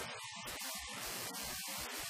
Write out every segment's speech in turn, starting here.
Thank you.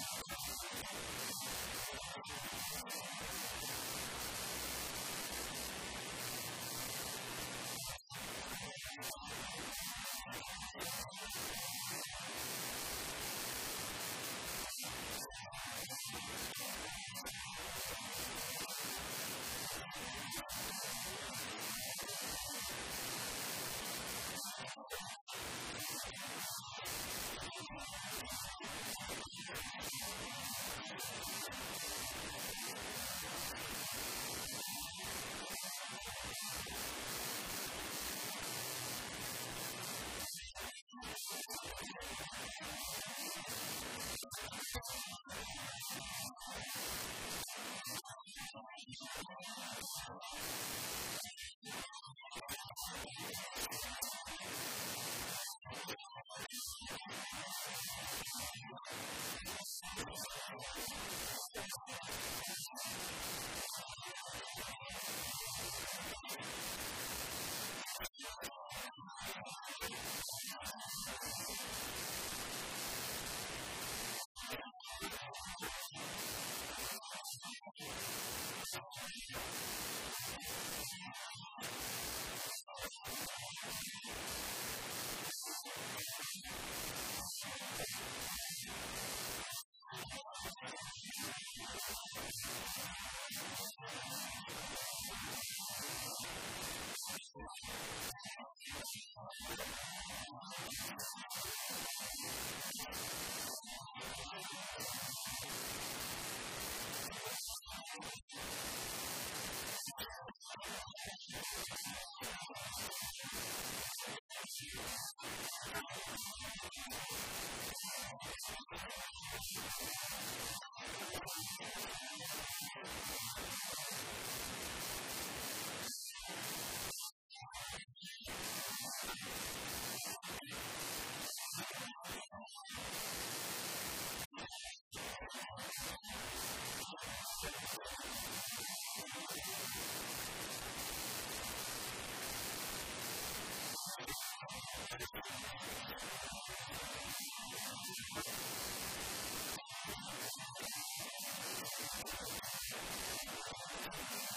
Thank you. I'm Thank you.